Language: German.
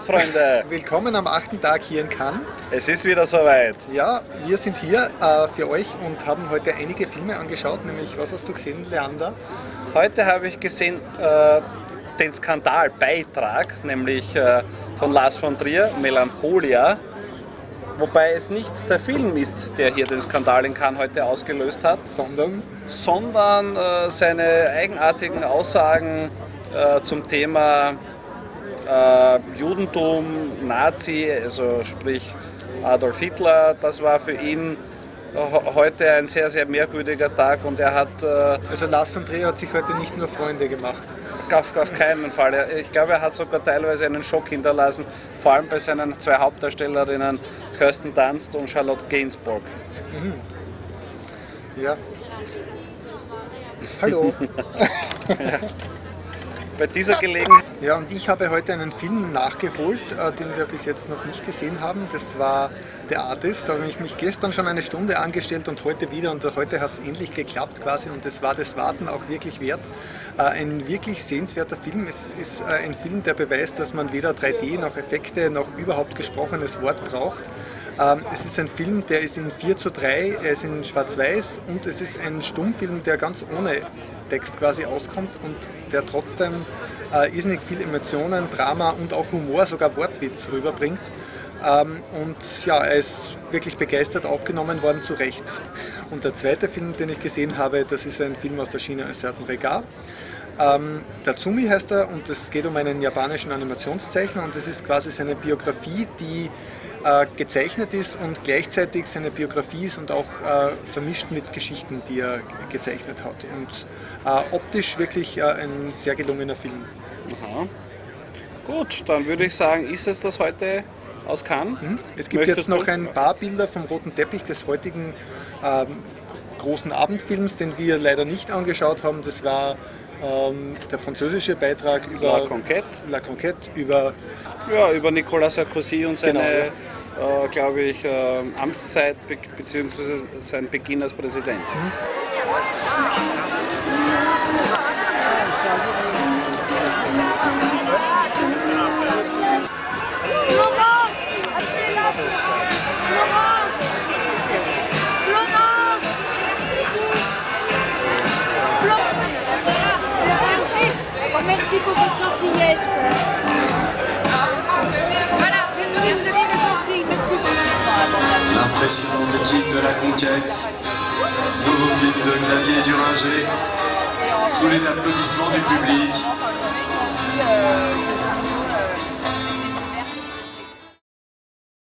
Freunde! Willkommen am achten Tag hier in Cannes. Es ist wieder soweit. Ja, wir sind hier äh, für euch und haben heute einige Filme angeschaut, nämlich was hast du gesehen, Leander? Heute habe ich gesehen äh, den Skandalbeitrag, nämlich äh, von Lars von Trier, Melancholia. Wobei es nicht der Film ist, der hier den Skandal in Cannes heute ausgelöst hat, Sondern sondern äh, seine eigenartigen Aussagen äh, zum Thema äh, Judentum, Nazi, also sprich Adolf Hitler, das war für ihn äh, heute ein sehr, sehr merkwürdiger Tag und er hat äh, also Lars von Trier hat sich heute nicht nur Freunde gemacht. auf, auf keinen Fall, ich glaube, er hat sogar teilweise einen Schock hinterlassen, vor allem bei seinen zwei Hauptdarstellerinnen Kirsten Dunst und Charlotte Gainsbourg. Ja. Hallo. Bei dieser Gelegenheit Ja, und ich habe heute einen Film nachgeholt, äh, den wir bis jetzt noch nicht gesehen haben. Das war The Artist. Da habe ich mich gestern schon eine Stunde angestellt und heute wieder. Und heute hat es endlich geklappt quasi. Und das war das Warten auch wirklich wert. Äh, Ein wirklich sehenswerter Film. Es ist äh, ein Film, der beweist, dass man weder 3D noch Effekte noch überhaupt gesprochenes Wort braucht. Ähm, Es ist ein Film, der ist in 4 zu 3, er ist in Schwarz-Weiß und es ist ein Stummfilm, der ganz ohne Text quasi auskommt und der trotzdem äh, irrsinnig viel Emotionen, Drama und auch Humor, sogar Wortwitz rüberbringt. Ähm, und ja, er ist wirklich begeistert aufgenommen worden, zu Recht. Und der zweite Film, den ich gesehen habe, das ist ein Film aus der China Un certain regard. Ähm, Tatsumi heißt er und es geht um einen japanischen Animationszeichner und das ist quasi seine Biografie, die äh, gezeichnet ist und gleichzeitig seine Biografie ist und auch äh, vermischt mit Geschichten, die er ge- gezeichnet hat. Und äh, optisch wirklich äh, ein sehr gelungener Film. Aha. Gut, dann würde ich sagen, ist es das heute aus Cannes? Es gibt Möchtest jetzt noch ein paar Bilder vom roten Teppich des heutigen ähm, großen Abendfilms, den wir leider nicht angeschaut haben. Das war ähm, der französische Beitrag über La Conquête. La Conquête, über Ja, über Nicolas Sarkozy und seine, Genau, äh, glaube ich, äh, Amtszeit be bzw. sein Beginn als Präsident. Florent De la conquête. Nouveau film de Xavier Duringer. Sous les applaudissements du public.